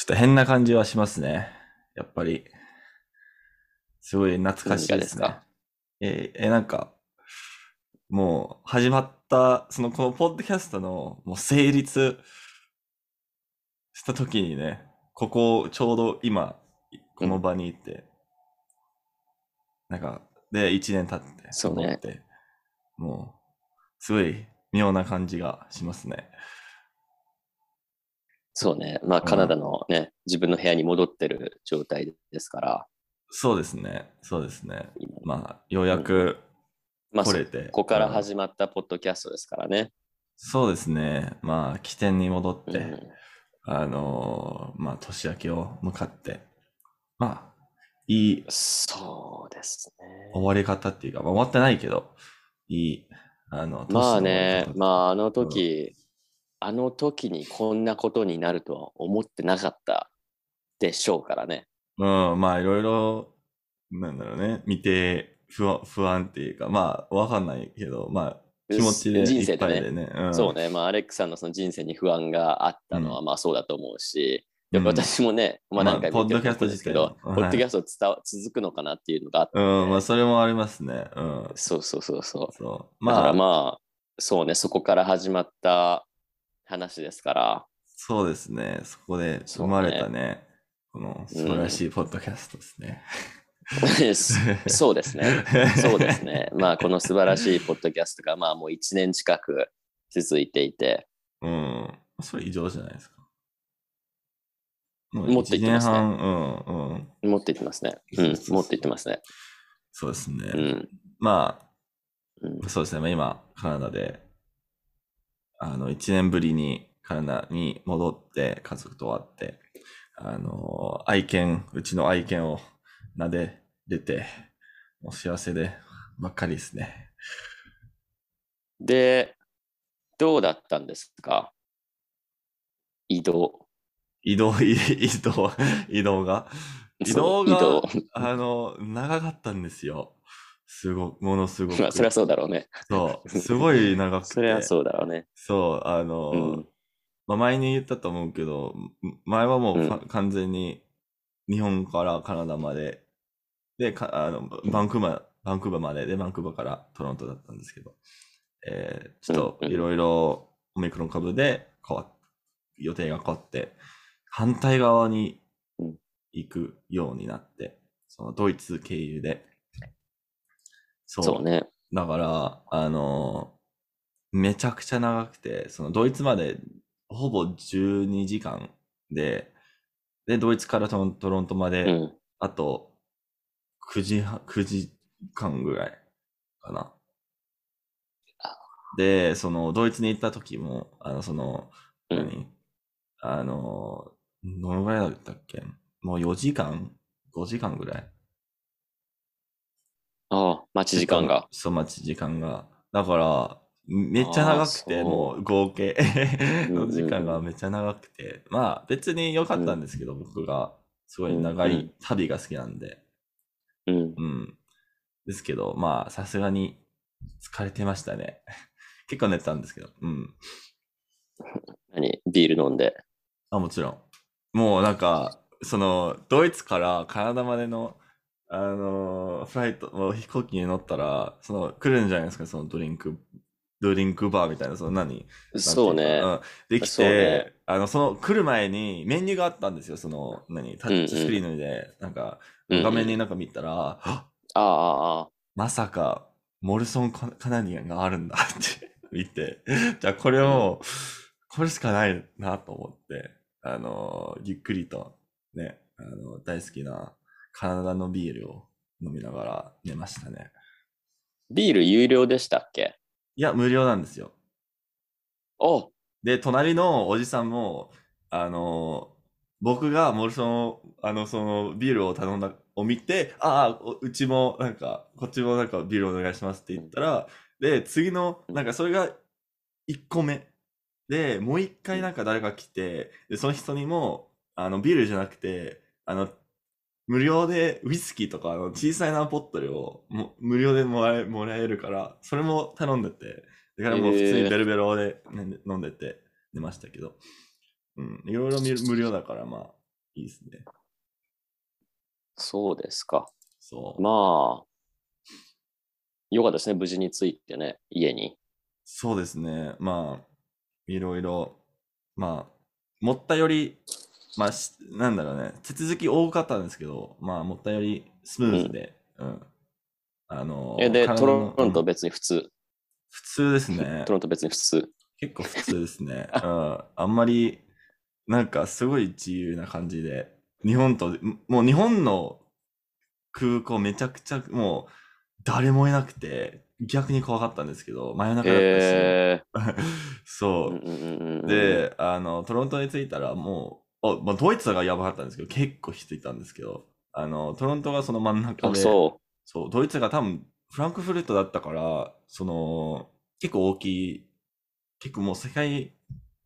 ちょっと変な感じはしますね。やっぱり。すごい懐かしいですね。すか？えーえーなんか、もう始まった、そのこのポッドキャストのもう成立した時にね、ここちょうど今、この場にいて、なんか、で、1年経って、そうね戻って、もう、すごい妙な感じがしますね。そうね。まあ、カナダのね、自分の部屋に戻ってる状態ですから、そうですね、そうですね。今まあ、ようやくまあ。ここからうん始まったポッドキャストですからね。そうですね。まあ、起点に戻って、うんあのーまあ、年明けを向かって、まあ、いいそうですね。終わり方っていうか、まあ、終わってないけど、いい、あの、まあね、まあ、あ、あの時、あの時にこんなことになるとは思ってなかったでしょうからね。うん、まあ、いろいろ、なんだろうね、見て不安、不安っていうか、まあ、わかんないけど、まあ、気持ちでいっ人生でね。でね。うん、そうね、まあ、アレックさんのその人生に不安があったのは、うまあそうだと思うし、でうん私もね、まあまあ何回も言ってると思うんですけど、ポッドキャスト自体はポッドキャスト伝わ続くのかなっていうのがあって、うん、まあ、それもありますね。うん。そうそうそうそう。そう。だからまあ、まあ、そうね、そこから始まった話ですから、そうですね。そこで生まれたね、この素晴らしいポッドキャストですね。そうですね。そうですね。まあ、この素晴らしいポッドキャストが、まあもう1年近く続いていて、うん。それ異常じゃないですか。も持っていってますねうん、うん。持っていってますね。うん、持っていってますね。そうですね。うん。まうんあ、そうですね。まあ今、カナダで、あの、一年ぶりにカナダに戻って、家族と会って、あの、愛犬、うちの愛犬を撫で出て、もう幸せでばっかりですね。で、どうだったんですか？移動。移動、移 移動、移動が。移動が、あの、長かったんですよ。すごものすごく。まあ、そりゃそうだろうね。そう、すごい長くて。そりゃそうだろうね。そう、あの、うんまあ、前に言ったと思うけど、ん前はもうう完全に日本からカナダまで、で、かあのバンクーバー、バンクーバーまで、で、バンクーバーからトロントだったんですけど、えーちょっといろいろオミクロン株で変わっ予定が変わって、反対側にうん行くようになって、そのドイツ経由で。そうそうね。だから、あのめちゃくちゃ長くて、そのドイツまでほぼ12時間で、で、ドイツからトロントロントまで、うん。あと9時半、9時間ぐらいかな。で、そのドイツに行った時も、あの、その、うん何？あの、どのぐらいだったっけ？もう4時間 ?5 時間ぐらい？ああ、待ち時間が。そう、待ち時間が。だから、めっちゃ長くて、もう合計うんうんの時間がめっちゃ長くて、まあ別に良かったんですけど、僕がすごい長いうんうん旅が好きなんで、うん。うん。ですけど、まあさすがに疲れてましたね。結構寝てたんですけど、うん。何？ビール飲んで。あ、もちろん。もうなんか、その、ドイツからカナダまでの、あのーフライト、もう飛行機に乗ったら、その、来るんじゃないですか、そのドリンク、ドリンクバーみたいな、その何？そうね。うかうん、できてね、あの、その、来る前にメニューがあったんですよ、その、何？タッチスクリーンで、なんか、うんうん画面になんか見たら、はっああ、ああ、まさか、モルソンカカナディアンがあるんだって 見て、じゃあこれを、これしかないなと思って、あの、ゆっくりとね、あの、大好きなカナダのビールを飲みながら寝ましたね。ビール有料でしたっけ？いや、無料なんですよ。おで、隣のおじさんも、あの、僕がモルソンを、あの、その、ビールを頼んだ、を見て、ああ、おうちも、なんか、こっちもなんかビールお願いしますって言ったら、で、次の、なんかそれが1個目。で、もう一回なんか誰か来て、で、その人にも、あの、ビールじゃなくて、あの、無料でウイスキーとか、あの、小さいなポットルをも無料でもらえ、もらえるから、それも頼んでて、だからもう普通にベルベロで、ね飲んでて寝ましたけど、うん、いろいろ無無料だから、まあ、いいですね。そうですか。そう。まあ、よかったですね。無事に着いてね、家に。そうですね。まあ、いろいろ、まあ、思ったより、まあ、しなんだろうね、手続き多かったんですけど、まあ、思ったよりスムーズで、うん。あのえで、トロント別に普通。普通ですね ト。ロント別に普通。結構普通ですね。うん。あんまり、なんかすごい自由な感じで、日本と、もう日本の空港めちゃくちゃもう誰もいなくて、逆に怖かったんですけど、真夜中だったし、え そう。ーうんうんうんうん、で、あの、トロントに着いたらもまあ、ドイツがやばかったんですけど、結構人いたんですけど、あの、トロントがその真ん中あ、で、そそう、ドイツが多分、フランクフルトだったから、その、結構大きい、結構もう世界、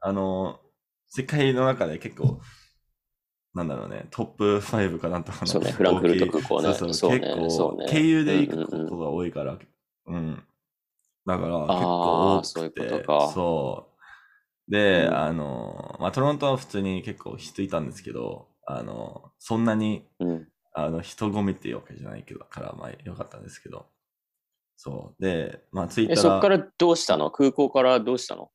あの、世界の中で結構、なんだろうね、トップ5かなんとかの。そうねフランクフルト空港ねそうそ、そううね結構、ね経由で行くうんうんうんことが多いから、うん。だから、結構多くて、そういうことかそう。で、うんあの、まあ、トロントは普通に結構人いたんですけど、あの、そんなに、う。うん。あの、人混みっていうわけじゃないけど、から、まあ、よかったんですけど。そう。で、まあ、着いたえ、ら、そっからどうしたの？空港からどうしたの？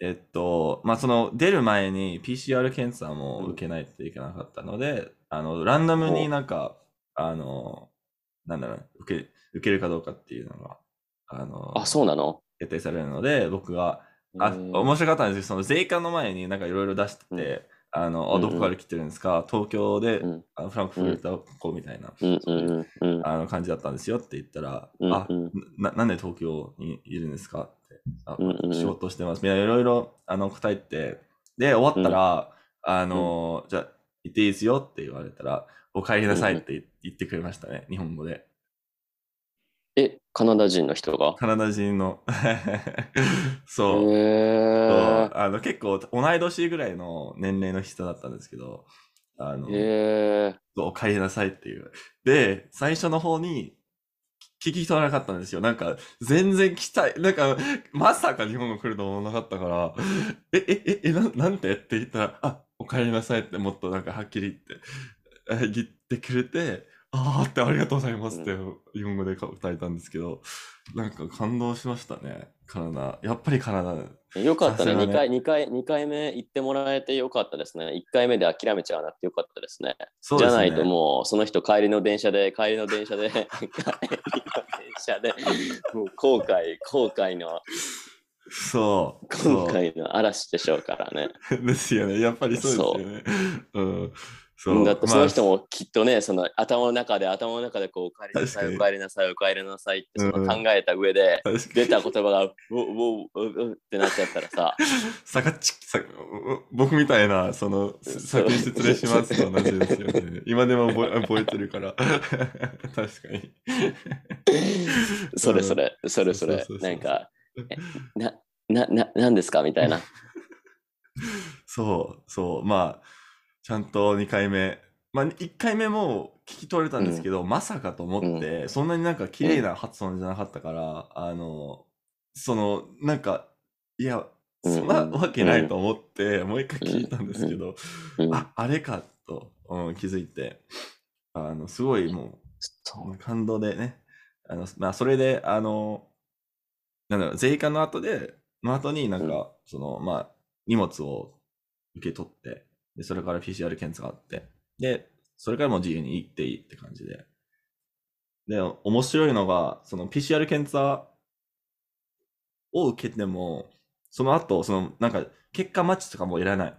えっと、まあ、その、出る前に PCR 検査も受けないといけなかったので、あの、ランダムになんか、あの、なんだろう、受け、受けるかどうかっていうのが、あの、あ、そうなの？決定されるので、僕が、あ、うん。面白かったんですけど、その税関の前になんかいろいろ出してて、あの、どこから来てるんですか？東京で、うん。あのフランクフルトこうみたいな。あの感じだったんですよって言ったら、うんあうん。な、なんで東京にいるんですかって、あ仕事してます。みたいないろいろあの答えて、で、終わったら、あの、じゃあ行っていいですよって言われたら、お帰りなさいって言ってくれましたね、日本語で。え、カナダ人の人が？カナダ人の。そう。そうへあの結構同い年ぐらいの年齢の人だったんですけど、あの、え。へそうお帰りなさいっていう。で、最初の方に聞き取らなかったんですよ。なんか、全然来たい。なんか、まさか日本が来ると思わなかったから、え、え、え、え、ななんて？って言ったら、あ、お帰りなさいってもっとなんかはっきり言って、え 言ってくれて、あーって ありがとうございますって日本語で答えたんですけど、なんか感動しましたね。カナダ。やっぱりカナダ。え。よかったね。ね2回、二回、二回目行ってもらえてよかったですね。1回目で諦めちゃわなくてよかったですね。すね。じゃないともう、その人帰りの電車で、帰りの電車で、帰りの電車で、もう後悔、後悔の、そう。そう後悔の嵐でしょうからね。ですよね。やっぱりそうですよね。うん。そう。だってその人まあもきっとね、その頭の中で、頭の中でこう、お帰りなさい、お帰りなさい、お帰りなさいってそうんの考えた上で、出た言葉が、うおうおってなっちゃったらさ、さかっちさ僕みたいな、その、先に失礼しますと同じですよね。今でも覚え覚えてるから。確かに。それそれ、それそれなんか、えな、な、な、なんですか？みたいな。そう、そう。まあ、ちゃんと2回目。まあ、1回目も聞き取れたんですけど、まさかと思って、そんなになんか綺麗な発音じゃなかったから、あの、その、なんか、いや、そんなわけないと思って、もう一回聞いたんですけど、うん、あ、あれかと、うん、気づいて、あの、すごいもそうう、感動でね、あの、まあ、それで、あの、なんだろう、税関の後で、の後になんか、うん。その、まあ、荷物を受け取って、で、それから PCR 検査があって、で、それからもう自由に行っていいって感じで。で、面白いのが、その PCR 検査を受けても、その後、その、なんか、結果待ちとかもいらない。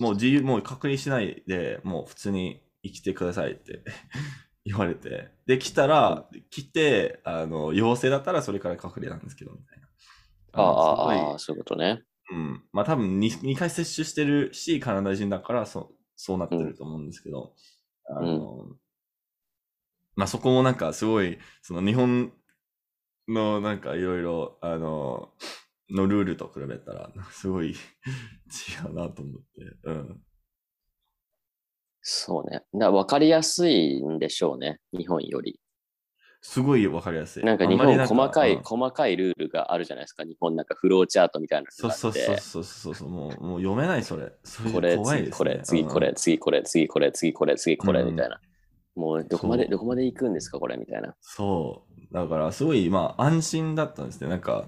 もう自由、もう確認しないで、もう普通に生きてくださいって 言われて。で、来たら、来て、あの、陽性だったらそれから隔離なんですけど、みたいな。ああ、そういうことね。うん。まあ多分 2, 2回接種してるし、カナダ人だからそそうなってると思うんですけど、あの、まあそこもなんかすごい、その日本のなんかいろいろ、あの、のルールと比べたら、すごい違うなと思って、うん。そうね。だ分かりやすいんでしょうね、日本より。すごいわかりやすい。なんか日本細かい、うん細かいルールがあるじゃないですか。日本なんかフローチャートみたいなそう。そうそうそうそうそう、もうもう読めないそれ。それこれ、怖いです、ね、次これ、次うんこれ、次これ、次これ、次これ、次これ、うんみたいな。もうどこまで、どこまで行くんですか、これ、みたいな。そう。だから、すごい、まあ、安心だったんですね。なんか、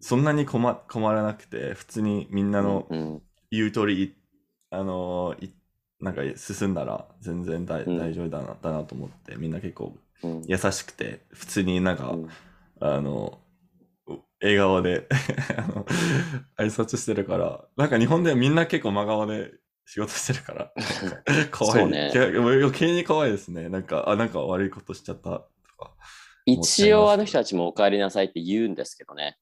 そんなに困困らなくて、普通にみんなのうん、言う通り、いあのなんか進んだら全然大,、うん大丈夫だなだなと思って、みんな結構うん、優しくて、普通になんか、うんあの、笑顔で あの挨拶してるから、なんか日本ではみんな結構真顔で仕事してるから、怖い。そうねいや余計に怖いですね。なんか、あ、なんか悪いことしちゃったとか。一応あの人たちもお帰りなさいって言うんですけどね。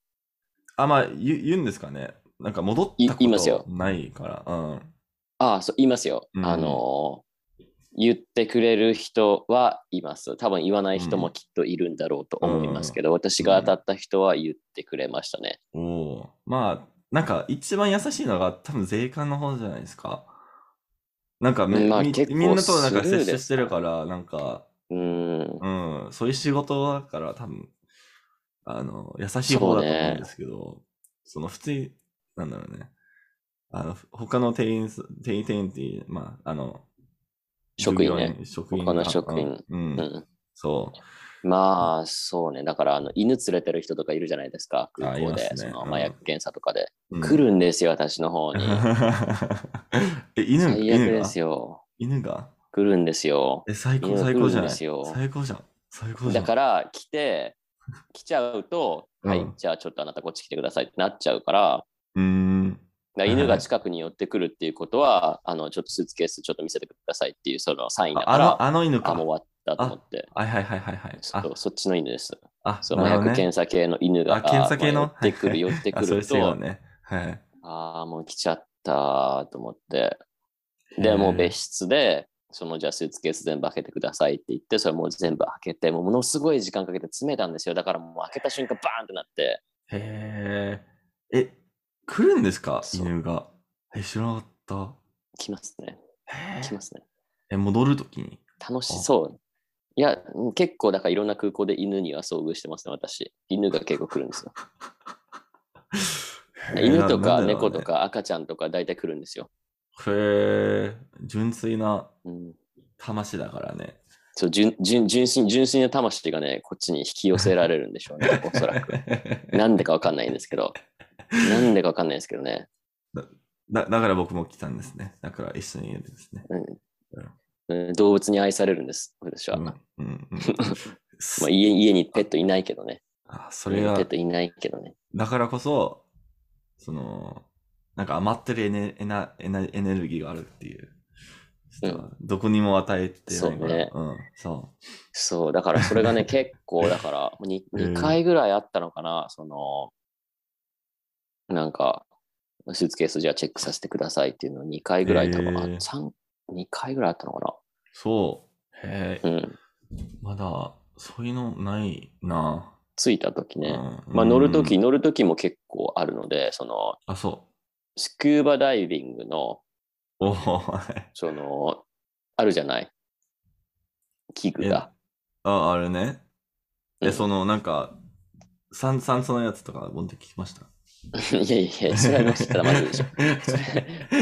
あ、まあ、言う言うんですかね。なんか戻ったことないから。うん。ああ、そう、言いますよ。うんあのー言ってくれる人はいます。多分言わない人もきっといるんだろうと思いますけど、私が当たった人は言ってくれましたね。おお。まあ、なんか一番優しいのが多分税関の方じゃないですか。なんかまあみんなとなんか接してしてるから、なんか、うーん。うん、そういう仕事だから多分、あの、優しい方だと思うんですけど、そ,、の普通に、なんだろうね。あの、他の店員す、店員、店員っていう、まあ、あの、職員ね職員他のが職員うん、うんうんそう。まあ、そうね。だから、あの犬連れてる人とかいるじゃないですか。空港で、ねうんその麻薬検査とかで。うん来るんですよ、私の方に。え、犬、最悪ですよ。犬が？来るんですよ。え、最高、最高じゃない？最高じゃん。最高じゃん。だから、来て、来ちゃうと、はいうん、じゃあちょっとあなたこっち来てくださいってなっちゃうから、うーん。犬が近くに寄ってくるっていうことは、あの、ちょっとスーツケースちょっと見せてくださいっていうそのサインだから、ああの、あの犬か。あ、もう終わったと思って。はいはいはいはいはい。あそう、そっちの犬です。あ、そう、麻薬検査系の犬が、あ検査系の？まあ寄ってくる、寄ってくると、ね。はい。ああ、もう来ちゃったと思って。で、もう別室で、そのじゃあスーツケース全部開けてくださいって言って、それもう全部開けて、もうものすごい時間かけて詰めたんですよ。だからもう開けた瞬間バーンってなって、へえ。え、来るんですか？そう犬が。え、知らなかった。来ますね。へ来ますね。え、戻るときに？楽しそう。いや、結構だからいろんな空港で犬には遭遇してますね、私。犬が結構来るんですよ。犬とか猫とか赤ちゃんとか大体来るんですよ。へえ。純粋なうん、魂だからね。そう純純純粋純粋な魂がね、こっちに引き寄せられるんでしょうね、おそらく。なんでかわかんないんですけど。なんでかわかんないですけどね。だだから僕も来たんですね。だから一緒にいるんですね。うん、動物に愛されるんです、私は。うんうんうん まあ、家家にペットいないけどね。あそれがペッ、トいないけどね。だからこそ、その、なんか余ってるエネエナエナエネルギーがあるっていう。うんどこにも与えてないから。そうねうん、そそう、だからそれがね、結構、だから2、うん2回ぐらいあったのかな、その、なんか、スーツケースじゃあチェックさせてくださいっていうのを2回ぐらい多分、あへー3、2回ぐらいあったのかう。そう。へえ、な。うん。まだ、そういうのないな。着いた時ね。うんまあ乗るとき、うん乗るときも結構あるので、その、あ、そスキューバダイビングの、う。お その、あるじゃない？器具が。あ、あれね。え、うんその、なんか、酸酸素のやつとか持ってきました？いやいやそれは乗せたらまずいでしょ。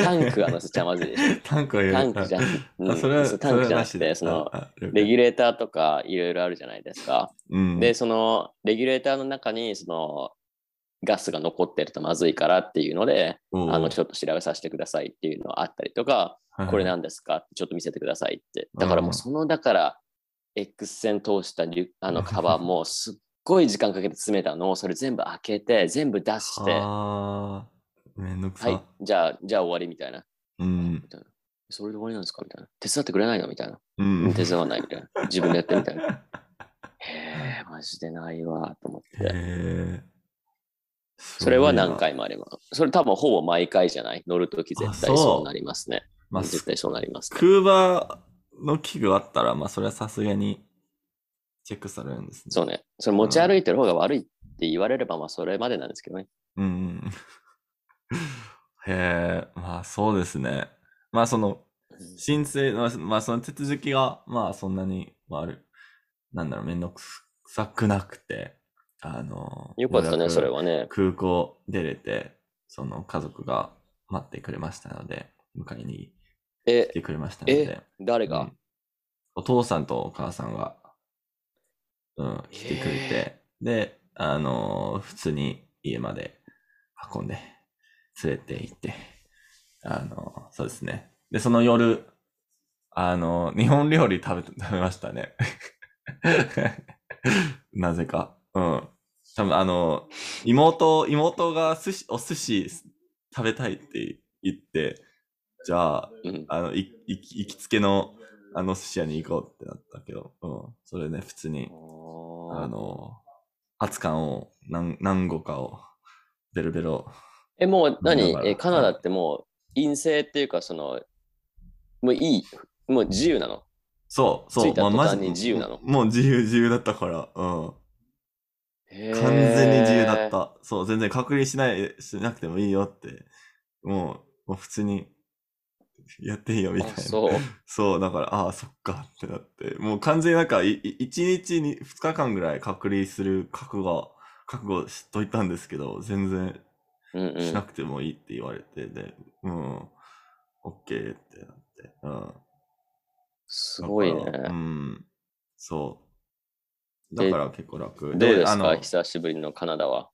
タンクは乗せちゃまずいでしょ。タンクは入れタンクじゃん。うんあ、それは、そうタンクじゃなくて、その、レギュレーターとかいろいろあるじゃないですか。うん、で、その、レギュレーターの中に、その、ガスが残ってるとまずいからっていうので、あの、ちょっと調べさせてくださいっていうのがあったりとか、はいこれ何ですかちょっと見せてくださいって。だからもうその、だから、X 線通したあのカバーもすっごい時間かけて詰めたのをそれ全部開けて、全部出して、はあーめんどくさ。い、じゃあ、じゃあ終わりみたいな。うん。それで終わりなんですか？みたいな。手伝ってくれないの？みたいな。うん。手伝わないみたいな。自分でやってみたいな。へえ、マジでないわ、と思って。それは何す回もあります。それ多分ほぼ毎回じゃない？乗るとき絶対あそうなりますね。まあ、絶対そうなります、ね。クーバーの器具あったら、まあ、それはさすがにチェックされるんですね。そうね。それ持ち歩いてる方が悪いって言われれば、まあそれまでなんですけどね。うん。へえ、まあ、そうですね。まあ、その、申請、まあ、まあその手続きが、まあ、そんなに、まあ、ある。なんだろう、めんどくさくなくて、あの、よかったね、それはね。空港出れて、その家族が待ってくれましたので、迎えにえ来、てくれましたので、誰が、うんお父さんとお母さんが、うん、来てくれて、で、あのー普通に家まで運んで、連れて行って、あのーそうですね。で、その夜、あのー日本料理食べ、食べましたね。なぜか。うん。多分あのー妹、妹が寿司、お寿司食べたいって言って、じゃあ、うん、あの、い、い、行きつけの、あの寿司屋に行こうってなったけど、うん。それね、普通に、ああの、熱燗を何、何個かを、ベロベロ。え、もう何？え、カナダってもう陰性っていうか、その、もういい、もう自由なの？そう、そう、着いた途端マジに自由なの？もう自由、自由だったから、うん。完完全に自由だっ。た。そう、全然隔離しない、しなくてもいいよって、もう、もう普通に、やっていいよみたいな。あそう。そう、だから、ああ、そっかってなって、もう完全になんか、いい一日に二日間ぐらい隔離する覚悟、覚悟しといたんですけど、全然。しなんくてもいいって言われて、で、うん、オッケーってなって、うん。すごいね。うん、そう。でだから結構楽。どうですか？あの、久しぶりのカナダは。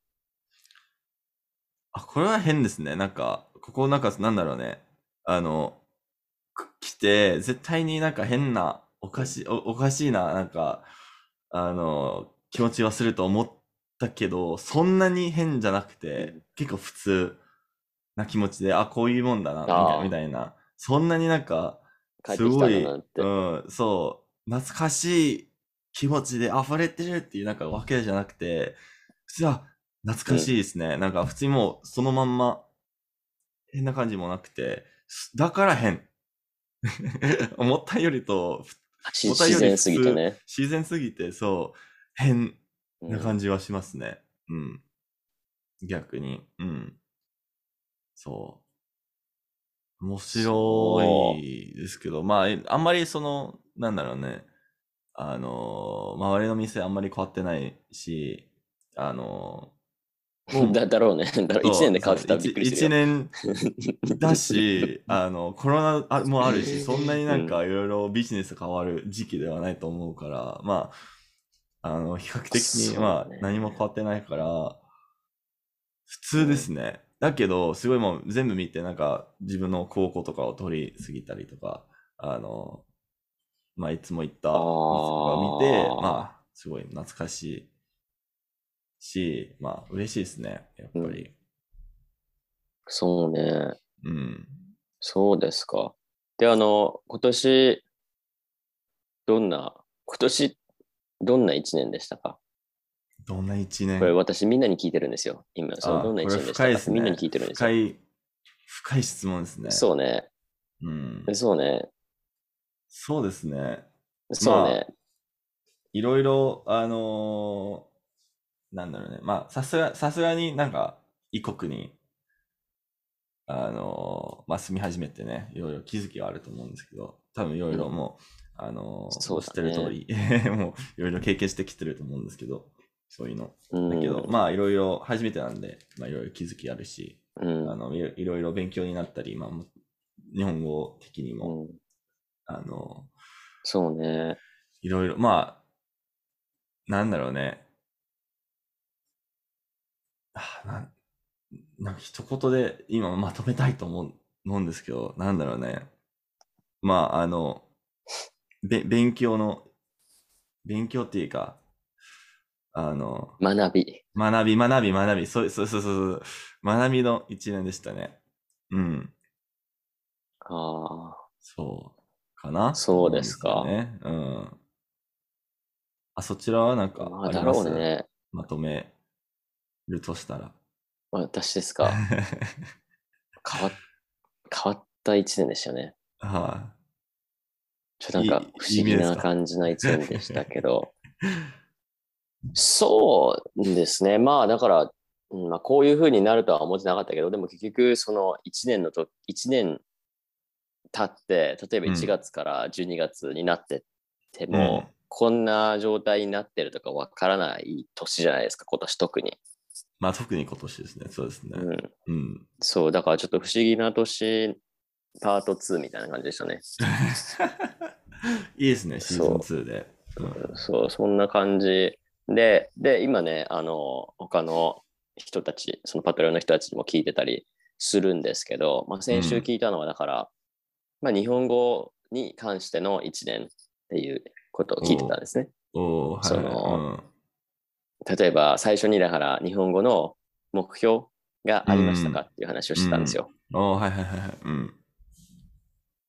あ、これは変ですね。なんか、ここなんか、なんだろうね。あの、く来て、絶対になんか変な、おかしい、おおかしいな、なんか、あの、気持ちはすると思ったけど、そんなに変じゃなくて、結構普通な気持ちで、あ、こういうもんだな、みたいなみたいな。そんなになんか、帰ってきたんだなって。うん、そう、懐かしい気持ちで溢れてるっていうなんかわけじゃなくて、普通は懐かしいですね。なんか普通にもうそのまんま変な感じもなくて、すだから変。思ったよりとしお便り自然すぎてね。自然すぎて、そう、変な感じ。じはしますね。うん。逆に。うん。そう。面白いですけど、まあ、えあんまりその、なんだろうね。あの、周りの店あんまり変わってないし、あの、だ だろうね。だろう。1年で変わってたらびっくりする1よ。年 だし、あの、コロナあもあるし、そんなになんかいろいろビジネス変わる時期ではないと思うから、まあ、あの、比較的に、まあ、何も変わってないから、普通ですね。だけど、すごいもう全部見て、なんか自分の高校とかを通り過ぎたりとか、あの、まあ、いつも行った店とか見てまあ、すごい懐かしいし、まあ、嬉しいですね、やっぱり。そうね。うん。そうですか。で、あの、今年、どんな、今年、どんな1年でしたか？どんな一年？これ私みんなに聞いてるんですよ。今、そのあどんな1これ年でした深いですねかみんなに聞いてるんですよ。深い、深い質問ですね。そうね。うん。そうね。そうですね。そうね。いろいろ、あのーなんだろうね。まあ、さすが、さすがになんか、異国に、あのーまあ、住み始めてね、いろいろ気づきはあると思うんですけど、多分いろいろもう、あのーそうだね知ってる通り、もういろいろ経験してきてると思うんですけど、そういうの。うん、だけど、まあ、いろいろ初めてなんで、まあ、いろいろ気づきあるし、うんあのいろいろ勉強になったり、まあ、も日本語的にも、うん、あの、そうね。いろいろ、まあ、なんだろうね。あなんなんか一言で今まとめたいと思う思うんですけど、なんだろうね。まあ、あの、べ勉強の、勉強っていうか、あの、学び。学び、学び、学び、そうそうそうそう、学びの一年でしたね。うん。ああ、そう、かなそうですかね。うん。あ、そちらはなんかまあ、だろあります？うね。まとめるとしたら。私ですか？変わっ変わった一年でしたね。はちょっとなんかいい不思議な感じな一年でしたけど。そうですね。まあだから、うんまあ、こういう風になるとは思ってなかったけど、でも結局その1年のと、1年経って、例えばうん1月から12月になってってい。も、こんな状態になってるとかわからない年じゃないですか、今年特に。まあ特に今年ですね。そうですね。うん。うん。そう、だからちょっと不思議な年、パート2みたいな感じでしたね。いいですね、シーズン2で。うんそう、そんな感じで、で、今ね、あの、他の人たち、そのパトレオンの人たちにも聞いてたりするんですけど、まあ、先週聞いたのは、だから、まあ、日本語に関しての1年っていうことを聞いてたんですね。おおはい。その例えば、最初にだから、日本語の目標がありましたか？っていう話をしてたんですよ。うん、おーはいはいはいはい。うん。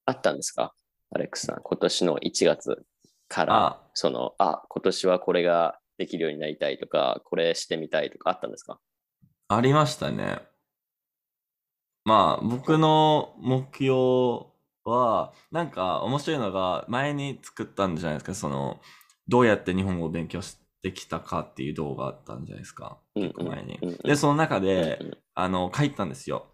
あったんですか？アレックスさん、今年の1月から、あ、その、あ、今年はこれができるようになりたいとか、これしてみたいとかあったんですか？ありましたね。まあ、僕の目標は、なんか面白いのが、前に作ったんじゃないですか、その、どうやって日本語を勉強してきたかっていう動画あったんじゃないですか、うん結構前に。で、その中で、あの、書いたんですよ。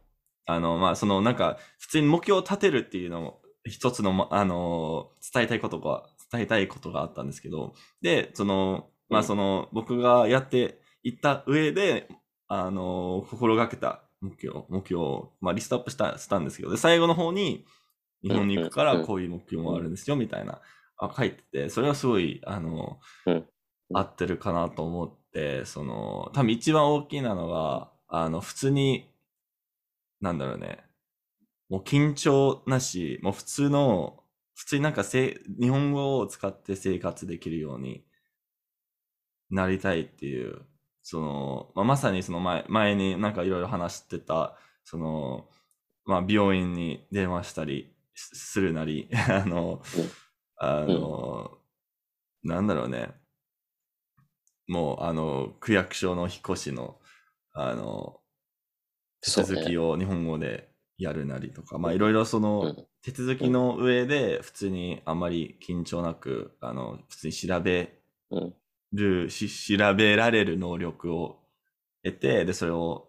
あの、まあ、その、なんか、普通に目標を立てるっていうのも、一つの、まあの、伝えたいことが、伝えたいことがあったんですけど、で、その、まあ、うん。その、僕がやっていった上で、あの、心がけた目標、目標を、まあ、リストアップした、したんですけど、で、最後の方に、日本に行くからこういう目標もあるんですよ、みたいな、あ書いてて、それはすごい、あの、うん合ってるかなと思って、その、多分一番大きなのが、あの、普通に、なんだろうね、もう緊張なし、もう普通の、普通になんかせ日本語を使って生活できるようになりたいっていう、その、まあ、まさにその前、前になんかいろいろ話してた、その、まあ、病院に電話したりすするなり、あの、うん。あの、なんだろうね、もう、あの、区役所の引っ越しの、あの、手続きを日本語でやるなりとか、まあ、いろいろその、うん。手続きの上で、普通にあんまり緊張なく、あの、普通に調べうん。る、し調べられる能力を得て、で、それを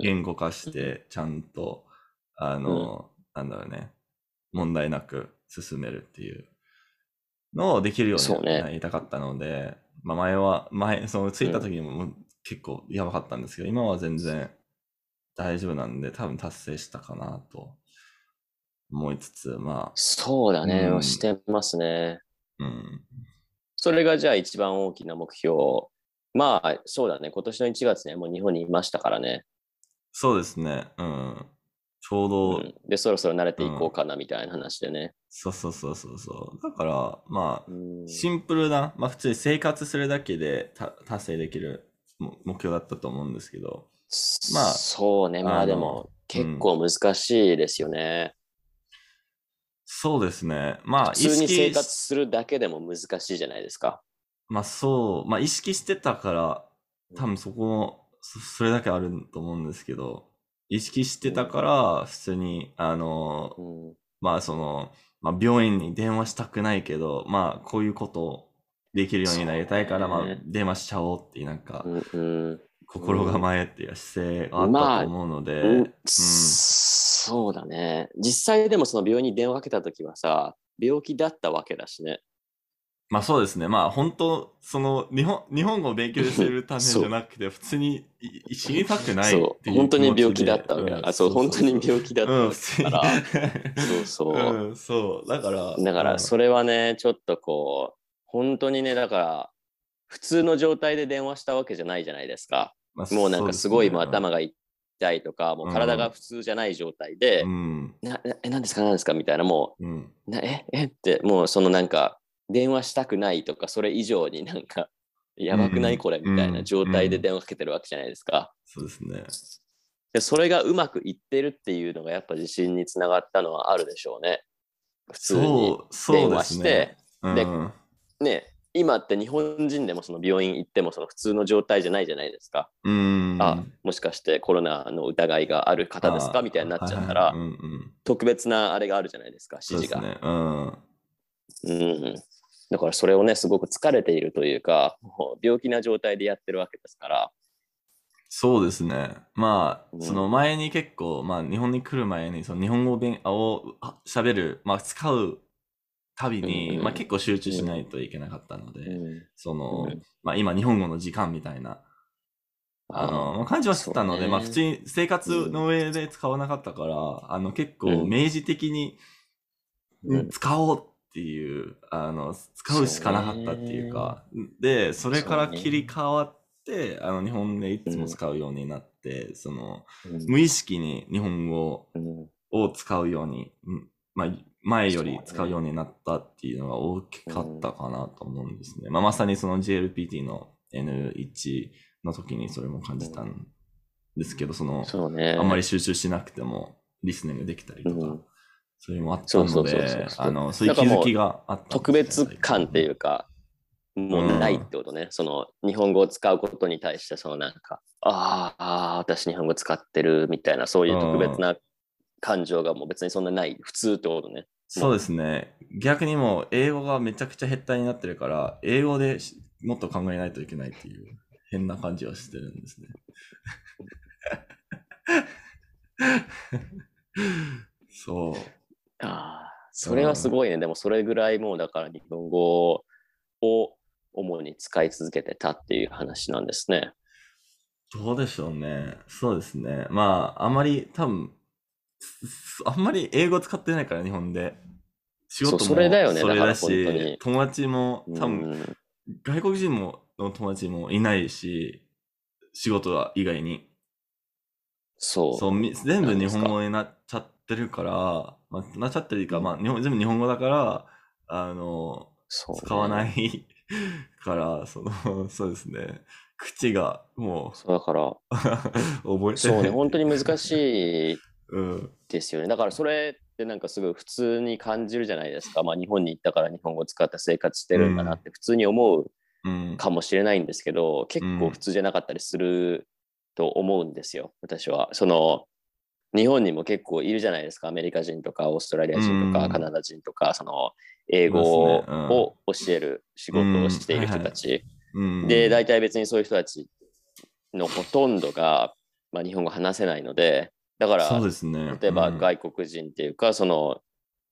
言語化して、ちゃんと、あの、なんだろうね、問題なく進めるっていうのをできるようになりたかったので、まあ前は、前、その着いた時にも結構やばかったんですけど、今は全然大丈夫なんで、多分達成したかなと思いつつ、まあ、そうだね、うんしてますね。うん、それがじゃあ一番大きな目標。まあ、そうだね。今年の1月ね、もう日本にいましたからね。そうですね、うん。ちょうど、うん、で、そろそろ慣れていこうかなみたいな話でね。そうそうそうそうそう。だから、まあ、うんシンプルな、まあ普通に生活するだけでた達成できるも目標だったと思うんですけど、まあそうね。まあでも、結構難しいですよね。そうですね。まあ、普通に生活するだけでも難しいじゃないですか。まあそう、まあ意識してたから、多分そこも、そそれだけあると思うんですけど、意識してたから、普通に、あの、うんまあその、まあ病院に電話したくないけど、まあこういうことをできるようになりたいから、まあ電話しちゃおうっていうなんか、心構えっていう姿勢があったと思うので、うんそうだね。実際でもその病院に電話かけたときはさ、病気だったわけだしね。まあそうですね。まあ本当、その日本、日本語を勉強するためじゃなくて、普通にい死にたくないっていうそう、本当に病気だったわそう、本当に病気だったうん、わ普通にけだから。そうそう。うん、そう。だから、だから、それはね、ちょっとこう、本当にね、だから、普通の状態で電話したわけじゃないじゃないですか。まあもうなんかすごいもう頭が痛いとか、もう体が普通じゃない状態で、うん。ななえ、何ですか何ですかみたいな、もうん。う、なえ、えって、もうそのなんか、電話したくないとか、それ以上になんか、やばくない？うんこれみたいな状態で電話かけてるわけじゃないですか。そうですね。でそれがうまくいってるっていうのがやっぱ自信につながったのはあるでしょうね。普通に電話してね。、でうんね、今って日本人でもその病院行ってもその普通の状態じゃないじゃないですか。うん。あ、もしかしてコロナの疑いがある方ですか？あみたいになっちゃったらはいはい、うんうん。特別なあれがあるじゃないですか、指示が。ね。うん。うん。だからそれをね、すごく疲れているというか、もう病気な状態でやってるわけですから。そうですね。まあ、うん。その前に結構、まあ、日本に来る前に、その日本語を喋る、まあ、使う旅に、うんまあ、結構集中しないといけなかったので、うんその、うん。まあ、今日本語の時間みたいな、あの、まあ感じはしてたので、ね。まあ普通に生活の上で使わなかったから、あの結構うん。明示的に、使おうっていう、あの、使うしかなかったっていうか、で、それから切り替わって、あの日本でいつも使うようになって、その、無意識に日本語うん。を使うように、うんまあ、前より使うようになったっていうのが大きかったかなと思うんですね。まあ、まさにその JLPT の N1 の時にそれも感じたんですけど、その。あんまり集中しなくてもリスニングできたりとか、うんそれもあったので、あの、そういう気づきがあったね。特別感っていうか、もうないってことね。その日本語を使うことに対して、そのなんか、あーあー、私日本語使ってるみたいな、そういう特別な感情がもう別にそんなない、普通ってことね。そうですね。逆にもう英語がめちゃくちゃ減ったになってるから、英語でしもっと考えないといけないっていう変な感じはしてるんですね。そう。ああ、それはすごいね。でもそれぐらいもうだから日本語を主に使い続けてたっていう話なんですね。どうでしょうね。そうですね。まあ、あんまり多分、すあんまり英語使ってないから、日本で。仕事もそれだよねそれだし、友達も多分、うん外国人もの友達もいないし、仕事は以外に。そう。そう、み全部日本語になっちゃってるから、まあ、なっちゃってるか、まあ、日本全部日本語だから、あの、ね使わないから、その、そうですね。口がもそうだから、う、覚えてそうね、本当に難しいうん。ですよね。だからそれってなんかすごい普通に感じるじゃないですか。まあ日本に行ったから日本語を使って生活してるんだなって普通に思ううん。かもしれないんですけど、結構普通じゃなかったりすると思うんですよ、私は。その、日本にも結構いるじゃないですか。アメリカ人とか、オーストラリア人とか、うんカナダ人とか、その、英語を教える仕事をしている人たち。うん、で、大体別にそういう人たちのほとんどが、まあ、日本語話せないので、だから、ね。例えばうん外国人っていうか、その、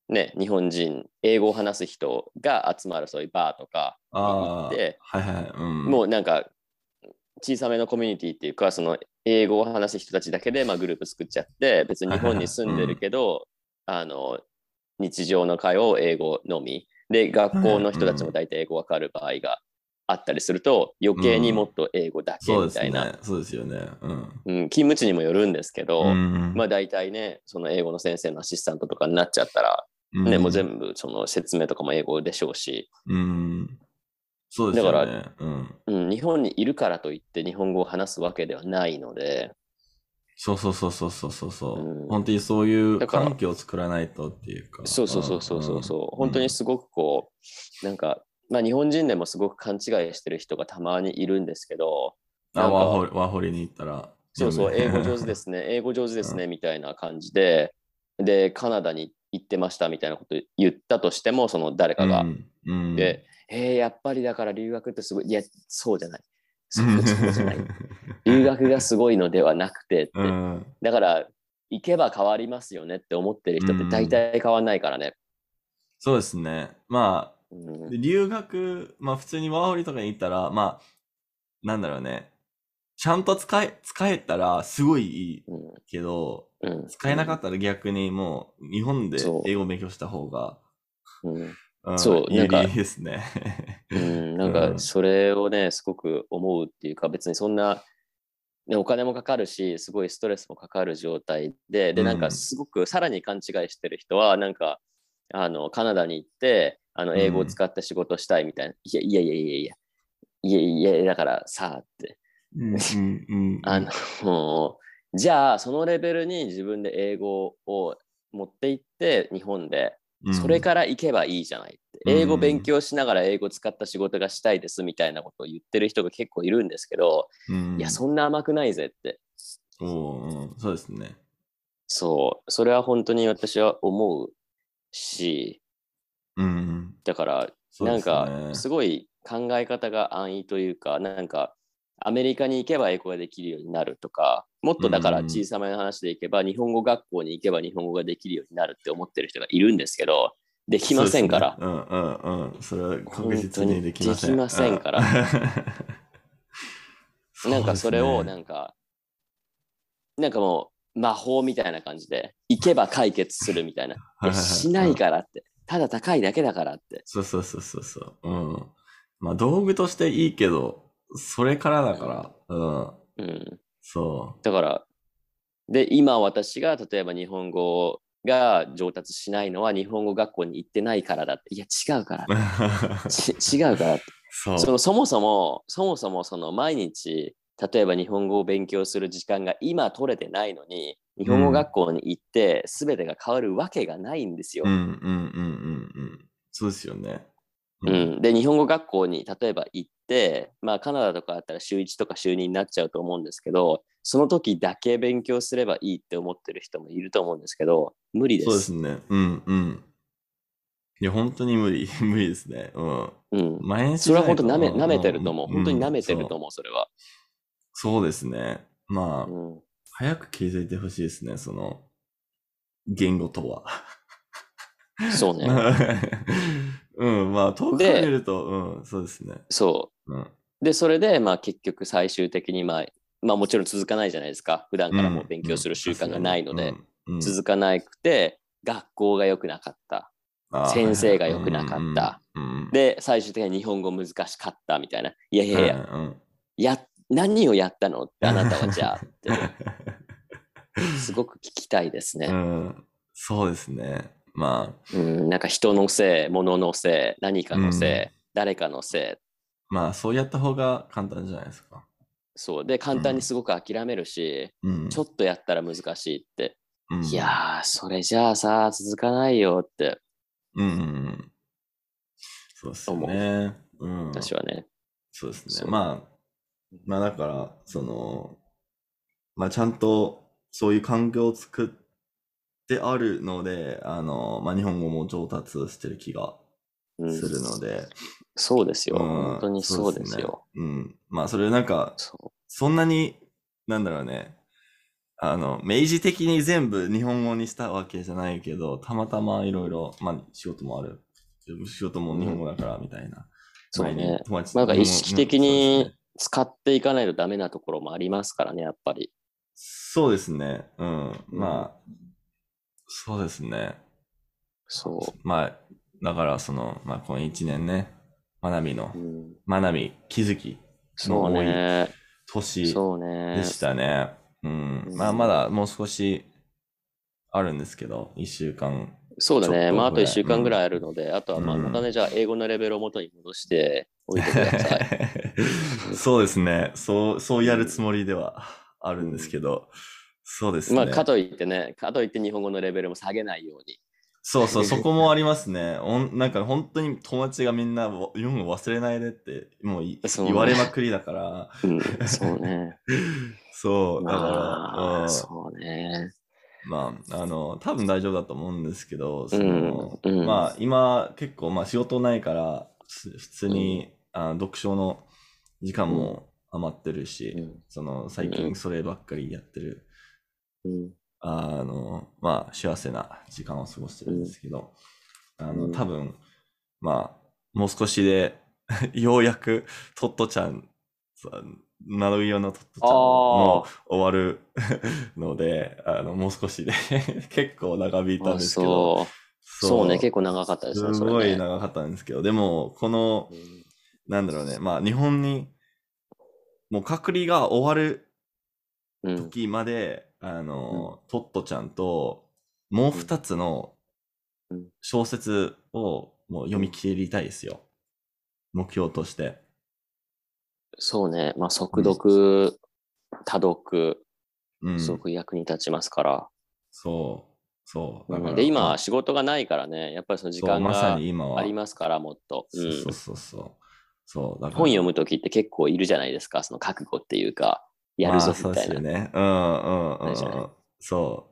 ね、日本人、英語を話す人が集まるそういうバーとかに行って、はいはい。うん、もうなんか小さめのコミュニティっていうか、その英語を話す人たちだけでまあグループ作っちゃって、別に日本に住んでるけど、あの日常の会話を英語のみ。で、学校の人たちも大体英語わかる場合があったりすると、余計にもっと英語だけみたいな、ね。そうですよね。うん。うん、勤務地にもよるんですけど、うんまあ大体ね、その英語の先生のアシスタントとかになっちゃったら、ね、もう全部その説明とかも英語でしょうし、うん。そうですよね。だからうん。うん、日本にいるからといって日本語を話すわけではないので、そうそうそうそうそうそうそう、うん。本当にそういう環境を作らないとっていうか。そうそうそうそうそう。そう、ん。本当にすごくこう、なんか、まあ日本人でもすごく勘違いしてる人がたまにいるんですけど、あ、ワーホリ、ワーホリに行ったら。そうそう、英語上手ですね、英語上手ですね、みたいな感じで、で、カナダに行ってましたみたいなこと言ったとしても、その誰かが、うん。うん、で、えー、やっぱりだから留学ってすごい、いや、そうじゃない。そうじゃない。留学がすごいのではなくてって、うん。だから、行けば変わりますよねって思ってる人って大体変わんないからね。そうですね。まあ、うんで留学、まあ普通にワーホリとかに行ったら、まあ、なんだろうね。ちゃんと使え、使えたらすごいいいうんけど、うん使えなかったら逆にもう日本で英語を勉強した方が、うんうんそう有なんか利ですね。うん、なんうんかそれをね、すごく思うっていうか、別にそんな、ね、お金もかかるし、すごいストレスもかかる状態で、で、うんなんかすごくさらに勘違いしてる人は、なんか、あの、カナダに行って、あの、英語を使って仕事したいみたいな。いやいやいやいやいや、いやいや、だからさ、って。あの、じゃあ、そのレベルに自分で英語を持って行って、日本で、それから行けばいいじゃないって。うん英語勉強しながら英語使った仕事がしたいですみたいなことを言ってる人が結構いるんですけど、うんいや、そんな甘くないぜって。おそうですね。そう、それは本当に私は思うし、うん。だから、なんか、すごい考え方が安易というか、なんか、アメリカに行けば英語ができるようになるとか、もっとだからうん小さめの話でいけば、日本語学校に行けば日本語ができるようになるって思ってる人がいるんですけど、できませんから。そうねうんうんうん。それは確実にできません。できませんからうん なんかそれをなかんか、なんかもう魔法みたいな感じで、行けば解決するみたいな。しないからって。ただ高いだけだからって。そうそうそうそうそう。うん。まあ道具としていいけど、それからだから。うん。うん。そだから、で、今私が例えば日本語が上達しないのは日本語学校に行ってないからだって。いや、違うから。違うから。そのそもそも、そもそもその毎日、例えば日本語を勉強する時間が今取れてないのに、日本語学校に行って全てが変わるわけがないんですよ。うんうんうんうんうん。そうですよね。うん、で、日本語学校に例えば行って、まあカナダとかだったら週1とか週2になっちゃうと思うんですけど、その時だけ勉強すればいいって思ってる人もいると思うんですけど、無理です。そうですね。うんうん。いや、本当に無理。無理ですね。うん。うん。毎日それは本当なめ舐めてると思う。本当に舐めてると思う。それは。そうそうですね。まあ、うん、早く気づいてほしいですね、その、言語とは。そうね。うん、まあ、遠くから見ると、うん、そうですね。そう。うん。で、それで、まあ結局最終的に、まあ、まあもちろん続かないじゃないですか。普段からもう勉強する習慣がないので、続かなくて、学校が良くなかった。先生が良くなかった。で、最終的に日本語難しかったみたいな。いやいやいや、うんうんや、何をやったのってあなたはじゃあって、すごく聞きたいですうね。ん、そうですね。まあ、うん、なんか人のせい、物のせい、何かのせい、うん誰かのせい。まあ、そうやった方が簡単じゃないですか。そう。で、簡単にすごく諦めるし、うん。ちょっとやったら難しいって。うんいやー、それじゃあさ、続かないよって、うんうんうん。そうですよね。うん。私はね。そうですね。まあ、まあだから、その、まあちゃんとそういう環境を作ってあるので、あの、まあ日本語も上達してる気がうんするので、そうですよ。うん本当にそうですよ。ねうん。まあそれなんか、そそんなに、なんだろうね、あの、明示的に全部日本語にしたわけじゃないけど、たまたまいろいろ、まあ仕事もある。仕事も日本語だからみたいな。そうね前に友達なんか意識的うんそうですにね使っていかないとダメなところもありますからね、やっぱり。そうですね。うん。うんまあ、そうですね。そまあ、だからその、まあ、この1年ね、学びのう。う、ん、学び、気づき、そうね。年で。したね。うん。うんまあ、まだもう少しあるんですけど、1週間。そうだね。まあ、あとぐらい1週間ぐらいあるので、あとはまあ、うんまたね、じゃあ、英語のレベルを元に戻しておいてください。そうですね。そう、そうやるつもりではあるんですけど、そうですね。まあ、かといってね、かといって日本語のレベルも下げないように。そうそう、そこもありますね。おんなんか本当に友達がみんなわ読むの忘れないでって、もうね言われまくりだから、うん、そうね。そう、だから、まあ、うんそうね。まあ、あの、多分大丈夫だと思うんですけど、そうんの、うんまあ、今結構、まあ仕事ないから、す普通に、あ読書の時間も余ってるし、うんその、最う近そればっかりやってる、うん、あの、まあ、幸せな時間を過ごしてるんですけど、あの、うん。多分、まあ、もう少しで、ようやく、トットちゃん、そう窓際のトットちゃんも終わる ので、あの、もう少しで、結構長引いたんあですけど、そう。そう。ね、結構長かったですね。すごい長かったんですけど、でも、この、うん。なんだろうね、まあ、日本に、もう隔離が終わるうん、時まで、あの、トットちゃんと、もう二つのうん小説をもう読み切りたいですよ。目標として。そうね、まあ、速読、多読、うん。すごく役に立ちますから。そう。そう。だからで、今、まあ仕事がないからね、やっぱりその時間が。ありますから、もっと。うんそうそうそうそう。そう。だから本読むときって結構いるじゃないですか、その覚悟っていうか、やるぞまあみたいな。そうですよね。うんうんうん。そ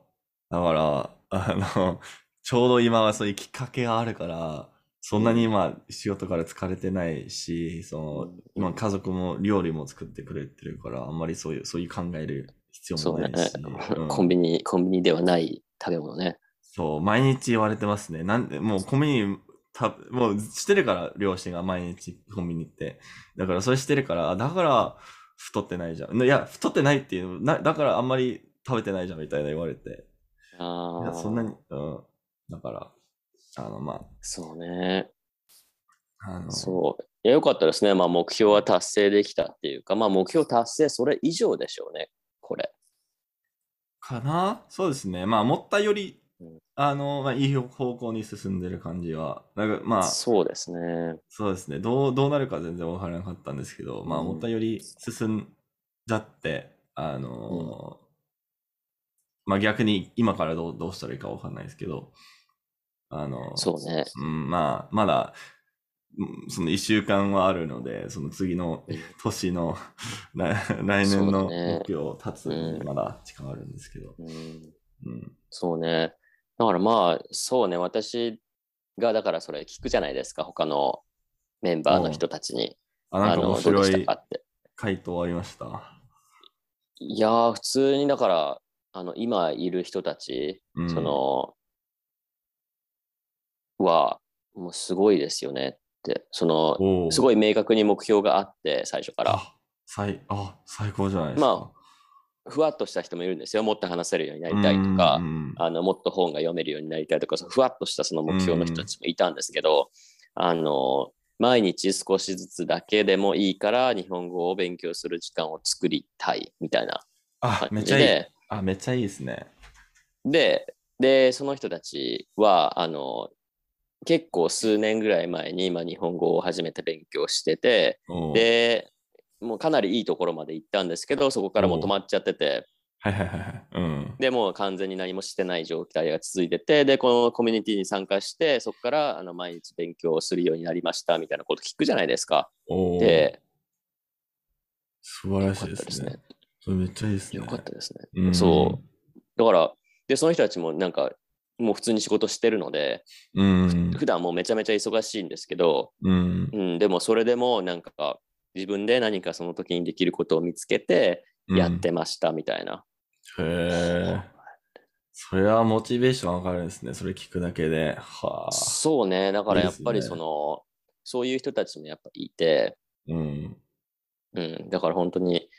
う。だから、あの、ちょうど今はそういうきっかけがあるから、そんなに今仕事から疲れてないし、その、うん今家族も料理も作ってくれてるから、あんまりそういう、そういう考える必要そうねもないし。うんコンビニ、コンビニではない食べ物ね。そう、毎日言われてますね。なんで、もうコンビニ、たもうしてるから、両親が毎日コンビニ行って。だからそれしてるから、あだから太ってないじゃん。いや、太ってないっていうの、なだからあんまり食べてないじゃんみたいな言われて。いや、ああ、そんなに、うん。だから、あの、まそうね。あ、あの、そう。いや、よかったですね。まあ、目標は達成できたっていうか、まあ、目標達成、それ以上でしょうね、これ。かな？そうですね。まあ、思ったよりうん、あの、まあ、いい方向に進んでる感じは、なんか、まあ、そうですね。そうですね。どう、どうなるか全然わからなかったんですけど、まあ、うん思ったより進んじゃって、あのーまあ逆に今からどう、どうしたらいいかわかんないですけど、あのーそうね。うん、まあ、まだ、うんその一週間はあるので、その次のうん年の 来来年の目標を立つまだ時間あるんですけど、うん、うん。そうね。だからまあ、そうね。私が、だからそれ聞くじゃないですか、他のメンバーの人たちに。あ、なんか面白いでしたかって。回答ありました？いやー、普通にだから、あの、今いる人たち、うん、その、は、もうすごいですよねって。その、すごい明確に目標があって、最初から。あ、最、あ、最高じゃないですか。まふわっとした人もいるんですよ。もっと話せるようになりたいとか、うんあのもっと本が読めるようになりたいとか、そのふわっとしたその目標の人たちもいたんですけど、あの、毎日少しずつだけでもいいから日本語を勉強する時間を作りたいみたいなあ、感めっちゃいい。じで、あ、めっちゃいいですね。で、で、その人たちは、あの、結構数年ぐらい前に、まあ、日本語を初めて勉強してて、で、もうかなりいいところまで行ったんですけど、そこからもう止まっちゃってて、はいはいはいはい。うん。でもう完全に何もしてない状態が続いてて、で、このコミュニティに参加して、そこからあの毎日勉強をするようになりましたみたいなこと聞くじゃないですか。で、素晴らよしいでねかったですすね。。それめっちゃいいですね。よかったですね。うんそう。だから、で、その人たちもなんか、もう普通に仕事してるので、うん。普段もうめちゃめちゃ忙しいんですけど、うん。うん、でもそれでもなんか自分で何かその時にできることを見つけてやってましたみたいな。うん。へえ。それはモチベーション上がるんですね。それ聞くだけで。はあ。そうね。だからやっぱりいいですねその、そういう人たちもやっぱいて、うん。うん、だから本当に、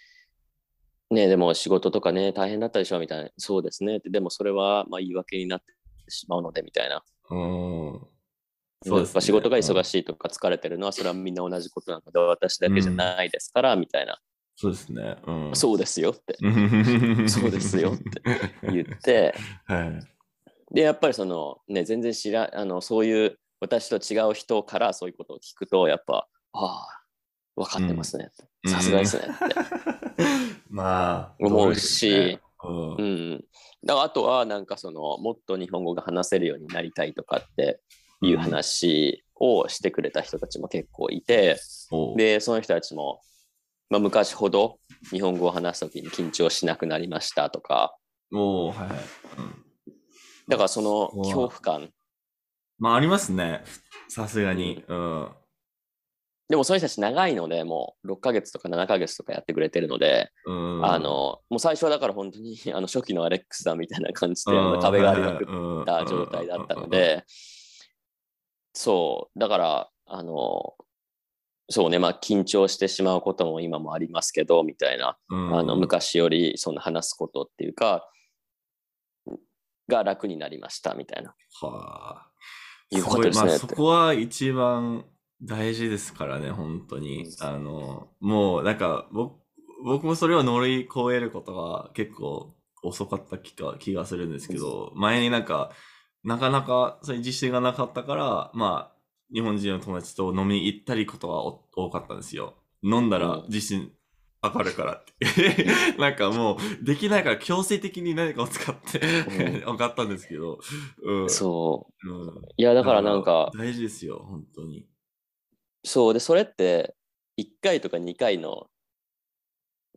ね、でも仕事とかね、大変だったでしょみたいな、そうですねでもそれはまあ言い訳になってしまうのでみたいな。うん。やっぱ仕事が忙い。しいとか疲れてるのは、それはみんな同じことなので、私だけじゃないですから、みたいな。そうですね。うん。そうですよってうん そうですよって言って、はい。で、やっぱりその、ね、全然知らあの、そういう私と違う人からそういうことを聞くと、やっぱ、ああ、分かってますねさすがですねって。まあ。思うしうんう。ん。だからあとは、なんかその、もっと日本語が話せるようになりたいとかっていう話をしてくれた人たちも結構いて、で、その人たちも、まあ、昔ほど日本語を話すときに緊張しなくなりましたとか、おうはいはい。うんだからその恐怖感、まあ、ありますね。さすがに。うん。でもその人たち長いので、もう6ヶ月とか7ヶ月とかやってくれてるので、うん。あの、もう最初はだから本当にあの初期のアレックスだみたいな感じで、壁がありまくっった状態だったの、で、そう、だから、あの、そうね、まあ緊張してしまうことも今もありますけど、みたいな、うんあの昔よりその話すことっていうか、が楽になりましたみたいな。はあ。いうことですねまあ、そこは一番大事ですからね、本当に。あの、もう、なんか、僕、僕もそれを乗り越えることが結構遅かった気が気がするんですけど、前になんか、なかなかそういう自信がなかったから、まあ、日本人の友達と飲みに行ったりことがお多かったんですよ。飲んだらうん自信上がるからって。なんかもう、できないから強制的に何かを使って、う分かったんですけど、うん。そう。うんいや、だからなんか、大事ですよ、本当に。そうで、それって1回とか2回の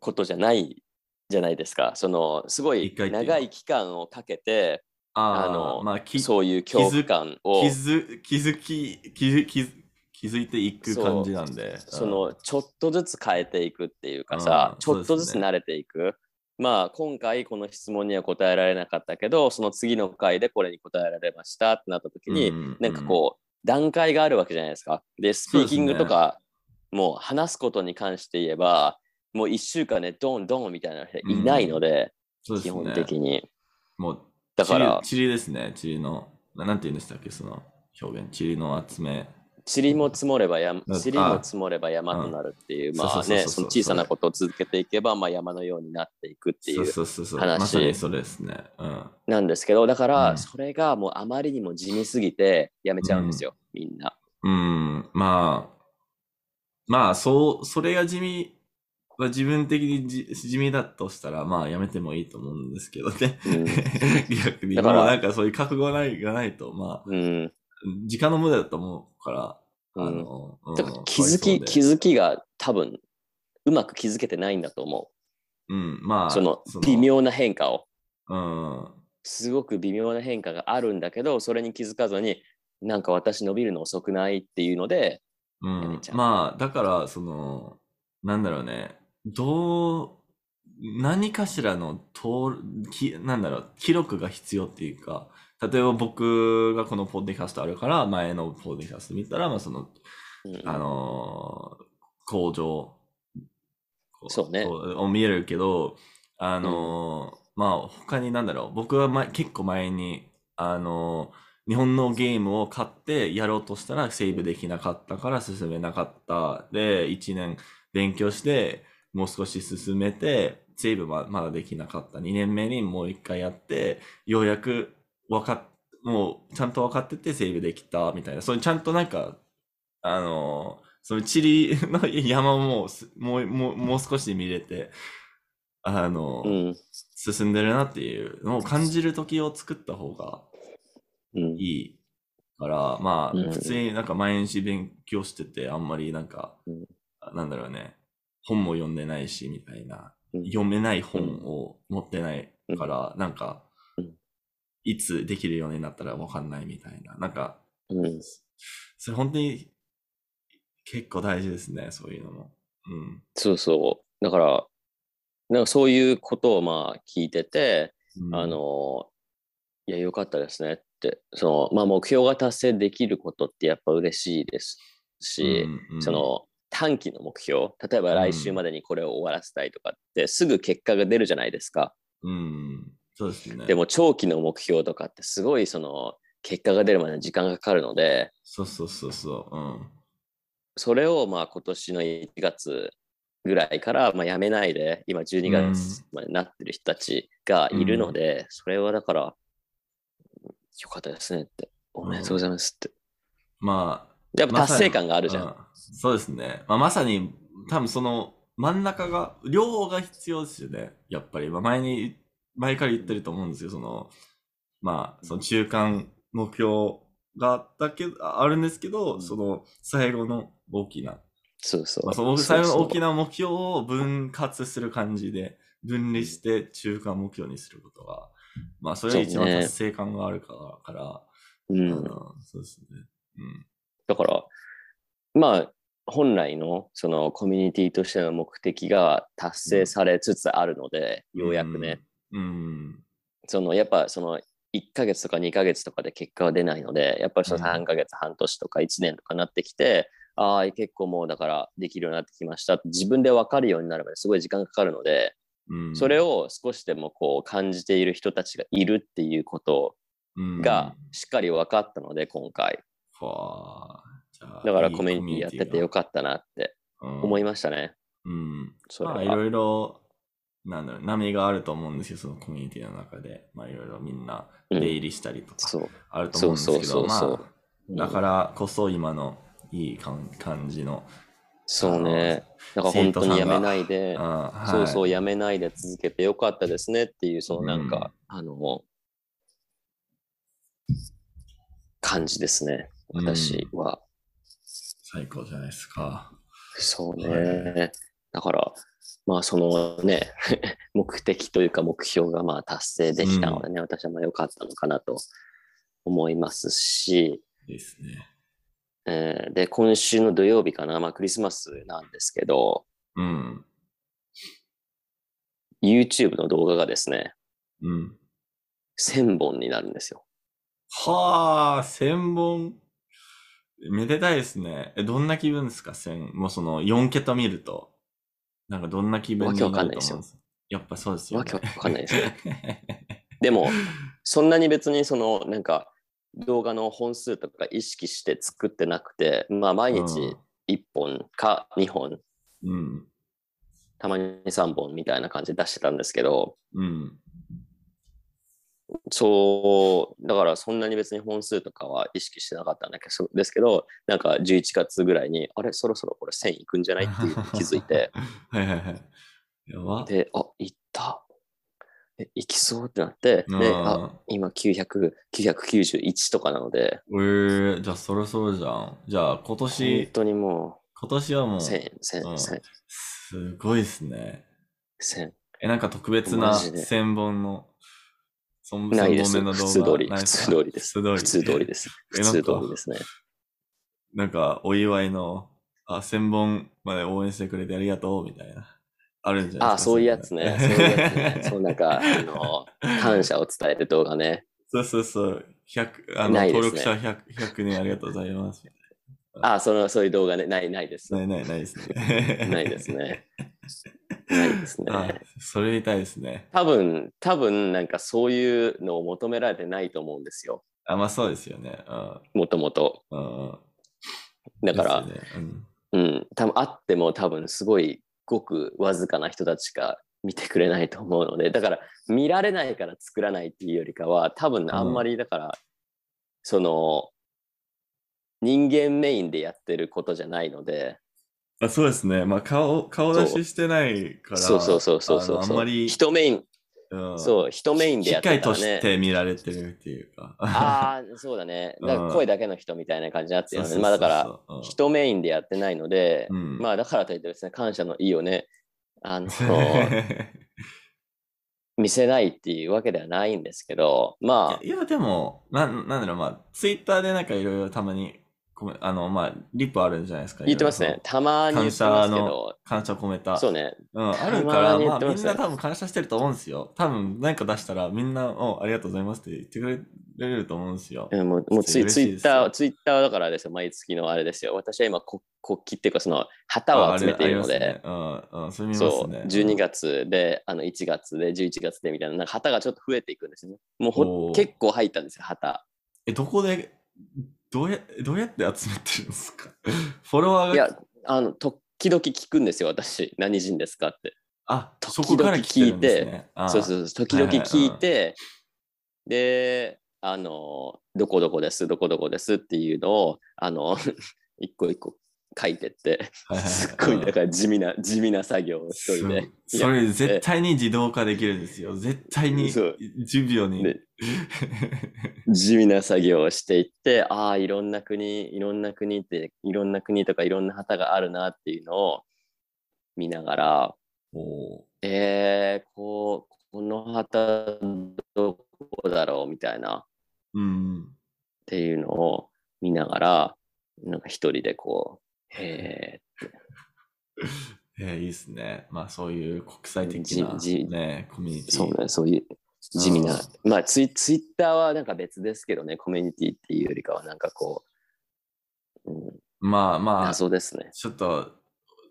ことじゃないじゃないですか。その、すごい長い期間をかけて、ああのまあ、きそういう恐怖感を気、づ気づき気づ気づ気づいていく感じなんで。その、ちょっとずつ変えていくっていうかさう、んちょっとずつ慣れていく。まあ今回この質問には答えられなかったけど、その次の回でこれに答えられましたってなった時に、うんなんかこう、段階があるわけじゃないですか。で、スピーキングとか、もう話すことに関して言えば、もう1週間でドンドンみたいな人いないので、うですね。本的に。もう、だからチリチリですね。チリの、ななんて言うんでしたっけ、その表現。チリの集め。塵も積もれば山、うん塵も積もれば山となるっていう、うんまあね、その小さなことを続けていけば、まあ山のようになっていくっていそううそうそうそう。話まさにそれですね。うん。なんですけど、だかうらんそれがもうあまりにも地味すぎてやめちゃうんですよ、みんな。うん、まあ、まあ、そう、それが地味、まあ自分的にじ地味だとしたら、まあ、やめてもいいと思うんですけどね。うん 逆に、だからなんかそういう覚悟がないがないと、まあ、うん。時間の無駄だと思うから、うんあの、うんだから気づき、気づづきが多分うまく気づけてないんだと思うん、まう。あ、その微。妙な変化を。うん、すごく微妙な変化があるんだけど、それに気づかずに、なんか私伸びるの遅くないっていうので、うんまあ、だから、その、なんだろうね、どう、何かしらの通る、き、なんだろう、記録が必要っていうか、例えば僕がこのポッドキャストあるから、前のポッドキャスト見たら、まあその、うん。あのー向上、こそうね。を見えるけど、あのーまあ他になんだろう、僕は前結構前に、あのー日本のゲームを買ってやろうとしたらセーブできなかったから進めなかった。で、1年勉強して、もう少し進めて、セーブはまだできなかった。2年目にもう一回やって、ようやく分かっ、もうちゃんと分かっててセーブできたみたいな。そういうちゃんとなんか、あの、その地理の山をももう、もう、もう少し見れて、あの、うん。進んでるなっていうのを感じる時を作った方がうん。いいから、まうんあ、普通になんか毎日勉強してて、あんまりなんかうん、なんだろうね、本も読んでないし、みたいな。うん読めない本を持ってないから、なんかうん、いつできるようになったらわかんないみたいな。なんか、うん。それ本当に結構大事ですね、そういうのも。うん。そうそう。だから、なんかそういうことをまあ聞いてて、うんあ、の、いや、よかったですねって、その、まあ目標が達成できることってやっぱ嬉しいですし、うんうんその、短期の目標、例えば来週までにこれを終わらせたいとかって、すぐ結果が出るじゃないですか。うん、そうですね。でも長期の目標とかってすごいその、結果が出るまでに時間がかかるので、そうそうそうそう。うん。それをまあ今年の1月ぐらいからまあやめないで、今12月までなってる人たちがいるので、それはだから、よかったですねって。おめでとうございますって。まあ、やっぱ達成感があるじゃん。うんそうですね。まあ、まさに、多分その真ん中が、量が必要ですよね。やっぱり。まあ、前に、前から言ってると思うんですよ。その、まあ、その中間目標があったけど、あるんですけど、うんその最後の大きな、そうそう。まあ、その最後の大きな。な目標を分割する感じで、分離して中間目標にすることが、まあ、それが一番達成感があるから、からうん。そうですね。うん。だから、まあ、本来のそのコミュニティとしての目的が達成されつつあるので、ようやくね、うん。そのやっぱその1ヶ月とか2ヶ月とかで結果は出ないので、やっぱりそのうん3ヶ月、半年とか1年とかなってきて、ああ、結構もうだからできるようになってきましたって自分で分かるようになるまですごい時間がかかるので、うん。それを少しでもこう感じている人たちがいるっていうことがしっかり分かったので、今回。うん、はあだからコミュニティやっててよかったなって思いましたね。うん。それは。まあ、いろいろ、なんだろう、波があると思うんですよ、そのコミュニティの中で。まあ、いろいろみんなうん出入りしたりとかそう。あると思うんですけど、そうそうそうそうまあ、だからこそ今のいい感感じの、そうね。だから本当にやめないで、あはいそうそう、やめないで続けてよかったですねっていう、そのなんか、あの、感じですね、私は。最高じゃないですか。そうはね。だから、まあそのね、目的というか目標がまあ達成できたのでね、私はまあ良かったのかなと思いますし、ですね。えーで、今週の土曜日かな、まあクリスマスなんですけど、うん。YouTube の動画がですね、うん。1000本になるんですよ。はあ、千本。めでたいですね。え、どんな気分ですか？千。もうその4桁見ると。なんかどんな気分になると思うんです？かんないですやっぱそうですよね。わけわかんないですね。でも、そんなに別にその、なんか、動画の本数とか意識して作ってなくて、まあ毎日1本か2本、うん。たまに3本みたいな感じで出してたんですけど、うん。そう、だからそんなに別に本数とかは意識してなかったんだけど、ですけど、なんか11月ぐらいに、あれ、そろそろこれ1000いくんじゃない？っていう気づいて、はいはいはい。やば。で、あ、いった。え、いきそうってなって、で、あ、今900、991とかなので、えー、じゃあそろそろじゃん。じゃあ今本年、当にも今年はもう、う、1000、1000、うん1000、すごいですね。1000。え、なんか特別なマジで千本の、ないです。普通通り、普通通りです。普通通り。普通通りです。え普通通りですね。なんか、お祝いの、あ、千本まで応援してくれてありがとう、みたいな。あるんじゃないあ、ですか？そういうやつね。そういうやつね。そう、なんか、あうの、感謝を伝える動画ね。そうそうそう。100、あの、登録者 100, 100人ありがとうございます。あ、その、そういう動画ね。ない、ないです。ないないないですね。ないですね。ないですあね。それみたいですね。多分、多分、なんかそういうのを求められてないと思うんですよ。あ、まあそうですよね。うん。もともと。うん。だから、ねうんうん、多分あっても多分すごいごくわずかな人たちしか見てくれないと思うので、だから見られないから作らないっていうよりかは、多分あんまりだから、その、人間メインでやってることじゃないので、あそうですね。まあ顔、顔出ししてないから、そうそうそうそうそうあのあんまり、人メイン、うんそう、人メインでや機械とってたらね。して見られてるっていうか。ああ、そうだね。だか声だけの人みたいな感じになってるよね。まあだから、人メインでやってないので、うんまあだからといってですね、感謝の意をね、あの、見せないっていうわけではないんですけど、まあ、いや、いやでも、なん、なんだろう、まあ、ツイッターでなんかいろいろたまにあの、まあ、リップあるんじゃないですか。言ってます。ねたまに言ってますけど、感謝コメント。そうね。うん、たあるかまら、まますみんな多分感謝してると思うんですよ。多分、何か出したら、みんな、おありがとうございますって言ってくれると思うんですよ。うんもうもうツイ嬉ツイッター、ツイッターだからですよ、毎月のあれですよ。私は今こ国旗っていうか、その旗を集めているので、ねうん、うん、それ見ますそう、ね。12月で、あの1月で、11月でみたいな、なんか旗がちょっと増えていくんですよね。もうほ結構入ったんですよ、旗。え、どこで、どうや、どうやって集めてるんですか？フォロワーが、いや、あの、時々聞くんですよ、私。何人ですかって。あ、時そこから来てね。あそうそうそう、時々聞いて、で、あの、どこどこです、どこどこですっていうのを、あの、一個一個書いてって、すっごい、だから地味な、地味な作業を一人で。それ絶対に自動化できるんですよ。絶対にそう10秒に。で地味な作業をしていって、ああ、いろんな国、いろんな国って、いろんな国とかいろんな旗があるなっていうのを見ながら、おーえー、こう、この旗どこだろうみたいなっうん。ていうのを見ながら、なんか一人でこう、へ えーいいですね。まあそういう国際的な、ね、コミュニえ、ティ。そうね、そういう地味な、まあツイツイッターはなんか別ですけどね、コミュニティっていうよりかはなんかこう、うん、まあまあ、ち謎ですね。ょっと、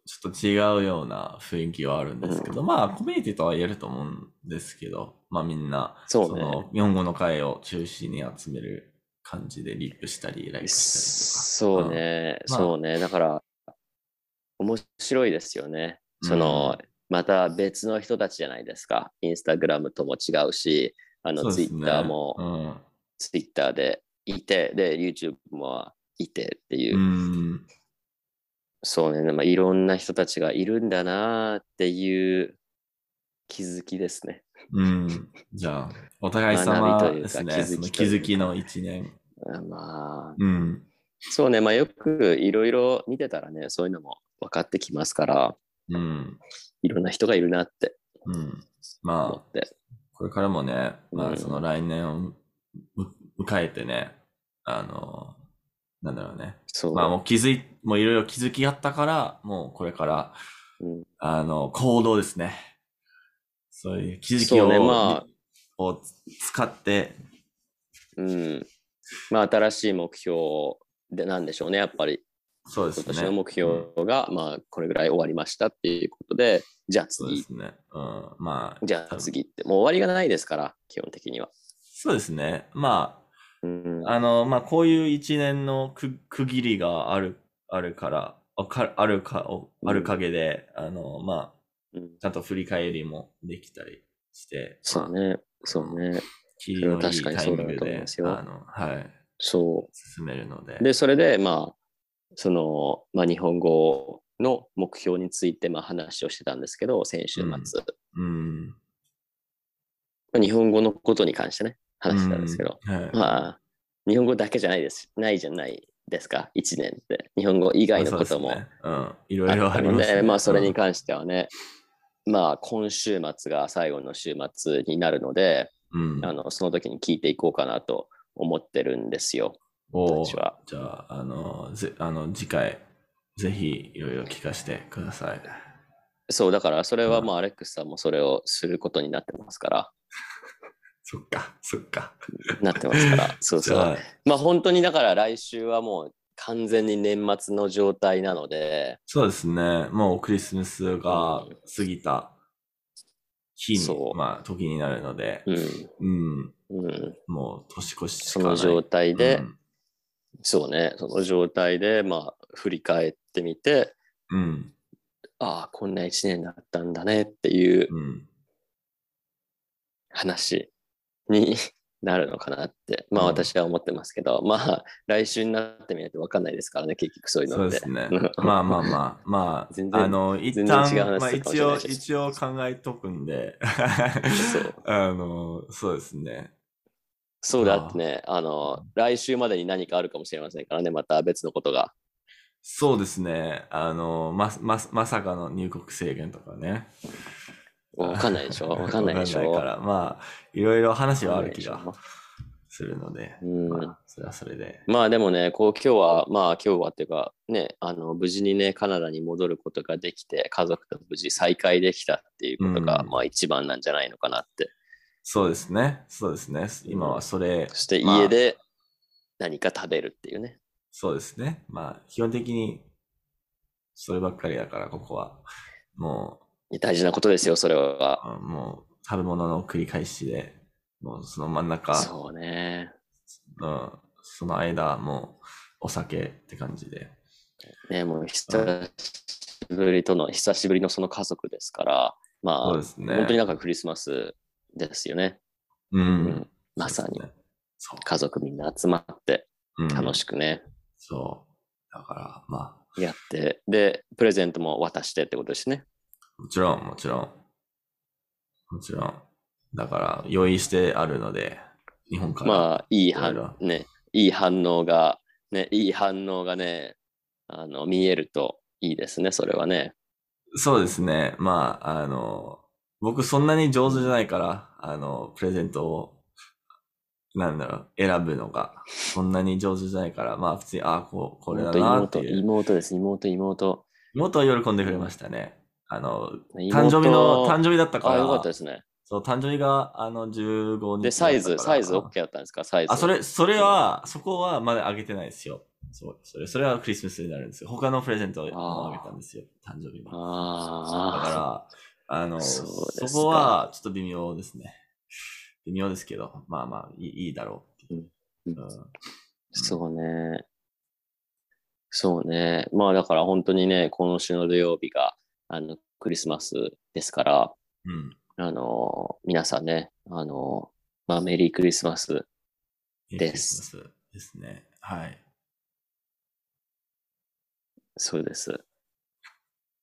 ちょっと違うような雰囲気はあるんですけど、まあコミュニティとは言えると思うんですけど、まあみんな、そうねの日本語の会を中心に集める感じでリップしたり、ライブしたりとか。そうね、まあそうね。だから、面白いですよね。その、また別の人たちじゃないですか。インスタグラムとも違うし、あうん。の、ツイッターも、うんツイッターでいて、で、YouTube もいてっていう、うん。そうね、まあ、いろんな人たちがいるんだなっていう気づきですね。うん。じゃあ、お互い様ですね。気づきその一年。あまあ、うん。そうね、まあよくいろいろ見てたらね、そういうのも分かってきますから、うん。いろんな人がいるなってうん。思まあ。これからもね、まうんあその来年をむ迎えてね、あの、なんだろうね。そう。まあもう気づい、もういろいろ気づきあったから、もうこれから、うんあの、行動ですね。そういう気づきを,、ねまを使って、うん。まあ、新しい目標でなんでしょうね、やっぱり。そうですね。今年の目標が、まあ、これぐらい終わりましたっていうことで、じゃあ次、そうですね。うん。まあ、じゃあ次って、もう終わりがないですから、基本的には。そうですね。まうんあ、あの、まあ、こういう一年の区区切りがある、あるから、あかあるか、おある陰で、あの、まあ、うんちゃんと振り返りもできたりして、まあそうね、そうね。確かにタイミングそうだと思いで、ますよあの、はい、そ進めるので。う。で、それで、まあ、その、まあ、日本語の目標について、まあ、話をしてたんですけど、先週末。うん。まあ日本語のことに関してね、話してたんですけど、うんはい。まあ、日本語だけじゃないです。ないじゃないですか、1年って。日本語以外のことも。いろあいろありますね。まあ、それにうん関してはね、まあ、今週末が最後の週末になるので、うん。あのその時に聞いていこうかなと思ってるんですよ。おじゃあ、あの、ぜあの次回、ぜひいろいろ聞かせてください。そう、だからそれはうんまあ、アレックスさんもそれをすることになってますから、そっか、そっか。なってますから、そうそう。まあ、本当にだから来週はもう完全に年末の状態なので、そうですね。もうクリスマスがうん。過ぎた日に、そう。まあ、時になるので、うん、うん、うん、もう年越ししそかない。の状態で、うん。そうね、その状態で、まあ、振り返ってみて、うん、ああ、こんな一年だったんだねっていううん。話に なるのかなって、まあうん私は思ってますけど、まあ来週になってみないと分かんないですからね、結局そういうのって。そうですね。まあまあまあ、ま全然あ、あの、一全然旦違う話、まあ一応、一応考えとくんで、そう あの、そうですね。そうだってね、あの、来週までに何かあるかもしれませんからね、また別のことが。そうですね。あの、ま、ま、まさかの入国制限とかね。分かんないでしょ？分かんないでしょ？わかんないから、まあ、いろいろ話はある気がするので、うんまあ、それはそれで。まあでもね、こう今日は、まあ今日はっていうか、ね、あの、無事にね、カナダに戻ることができて、家族と無事再会できたっていうことが、うんまあ一番なんじゃないのかなって。そうですね。そうですね。今はそれ、そしてまあ家で何か食べるっていうね。そうですね。まあ、基本的に、そればっかりだから、ここは。も大事なことですよ、それは。う、もう、食べ物の繰り返しで、もうその真ん中、そうね。うん、その間、もう、お酒って感じで。ね、もう久しぶりとの、久しぶりのその家族ですから、まあ、そうですね。本当になんかクリスマスですよね。う。うんまさにそう。家族みんな集まってうん楽しくね、そう。だから、まあ、やって、で、プレゼントも渡してってことですね。もちろん、もちろん。もちろん。だから、用意してあるので、日本から。まあ、いい反ろね、いい反応が、ね、いい反応がね、あの、見えるといいですね、それはね。そうですね。まあ、あの、僕そんなに上手じゃないから、あの、プレゼントを、なんだろう、選ぶのが、そんなに上手じゃないから、まあ普通に、ああ、こう、これだなって妹、いう。妹です、妹、妹。妹は喜んでくれましたね。あの、妹誕生日の、誕生日だったかあ、よかったらで、すね。そう、誕生日が、あの、15日で、サイズ、サイズ OK だったんですか？サイズ。あ、それ、それは、そこはまだあげてないですよ。そう、それ、それはクリスマスになるんですよ。他のプレゼントをあげたんですよ。誕生日に。だかあら、あの、そそこはちょっと微妙ですね。微妙ですけど、まあまあ、いいいいだろうう。うんうんあ、そうね。そうね。まあだから本当にね、今週の土曜日が、あの、クリスマスですから、うん。あの、皆さんね、あの、まあメリークリスマス。ですクリスマスですね。はい。そうです。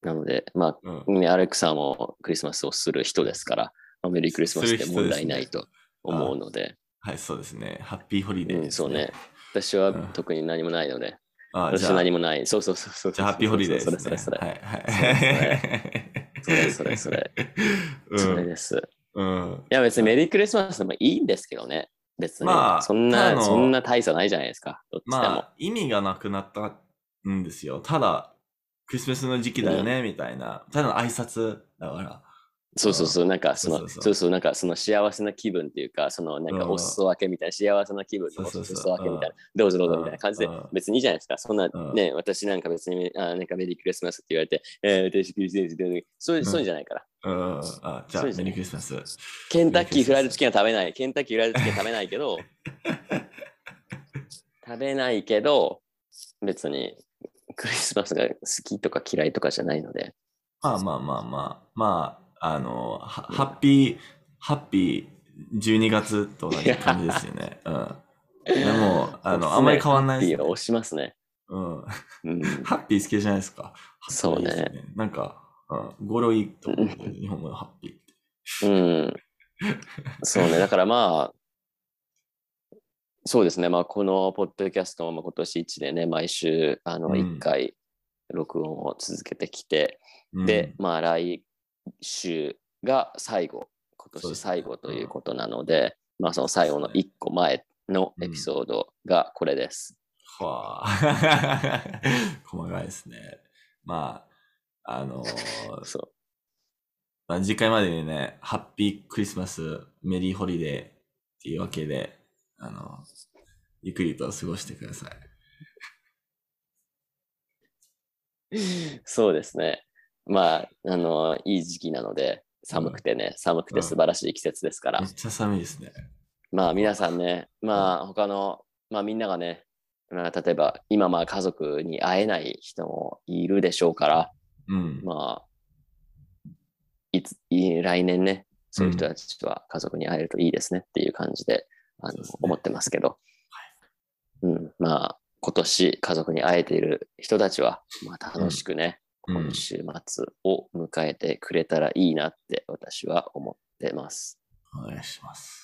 なので、まうんあ、。ね、アレクさんもクリスマスをする人ですから、まあメリークリスマスで問題ないと思うので、はい、そうですね。ハッピーホリデーうん、です、そうね。。私はうん特に何もないので、あ私は何もない。そうそうそうそう。じゃあ、ハッピーホリデーですね。それそれそれ。はい、はい。それそれそれ。それです。うん。うん。いや別にメリークリスマスでもいいんですけどね。別に。まあそんな、そんな大差ないじゃないですか。どっちでも。まあ、意味がなくなったんですよ。ただ、クリスマスの時期だよね、みたいな。ただの挨拶だから、そうそうそう、なんかその、そうそうなんかその幸せな気分っていうか、そのなんかうん。お裾分けみたいな、幸せな気分のおそうそうそう。裾分けみたいな、どうぞどうぞみたいな感じでうん、別にいいじゃないですか。そんなうん。ね、私なんか別に、あなんかメリークリスマスって言われて、えー、私クリスマスってそういう、そういうんじゃないから。うん。あ、じゃあ、メリークリスマス。ケンタッキーフライドチキンは食べない。ケンタッキーフライドチキンは食べないけど、食べないけど、別にクリスマスが好きとか嫌いとかじゃないので、まあまあまあまあ、まあ、あの、はハッピー、ハッピー12月と同じ感じですよね。うん。でも、あの、あんまり変わんないです、ね。押しますね。うん。うん、ハッピー好きじゃないですか。そうねなんか、うん、語呂いいと思う日本語のハッピーって。うん。そうね。だからまあ、そうですね。まあ、このポッドキャストも今年1年ね、毎週、あの、うん1回、録音を続けてきて、うんで、まあ、来週が最後、今年最後ということなので、まあ、その最後の1個前のエピソードがこれです。はあ。細かいですね。まあ、あのーそう。まあ、次回までにね、ハッピークリスマス、メリーホリデーっていうわけで、あの、ゆっくりと過ごしてください。そうですね。まあ、あの、いい時期なので、寒くてね、寒くて素晴らしい季節ですから。めっ、ちゃ寒いですね。まあ皆さんね、まあ他の、まあみんながね、まあ、例えば今まあ家族に会えない人もいるでしょうから、うん。まあ、いつ、い来年ね、そういう人たちは家族に会えるといいですねっていう感じで、あのそうですね。思ってますけど、うん、まあ今年家族に会えている人たちは、まあ楽しくね、うん今週末を迎えてくれたらいいなって私は思ってます。お願いします。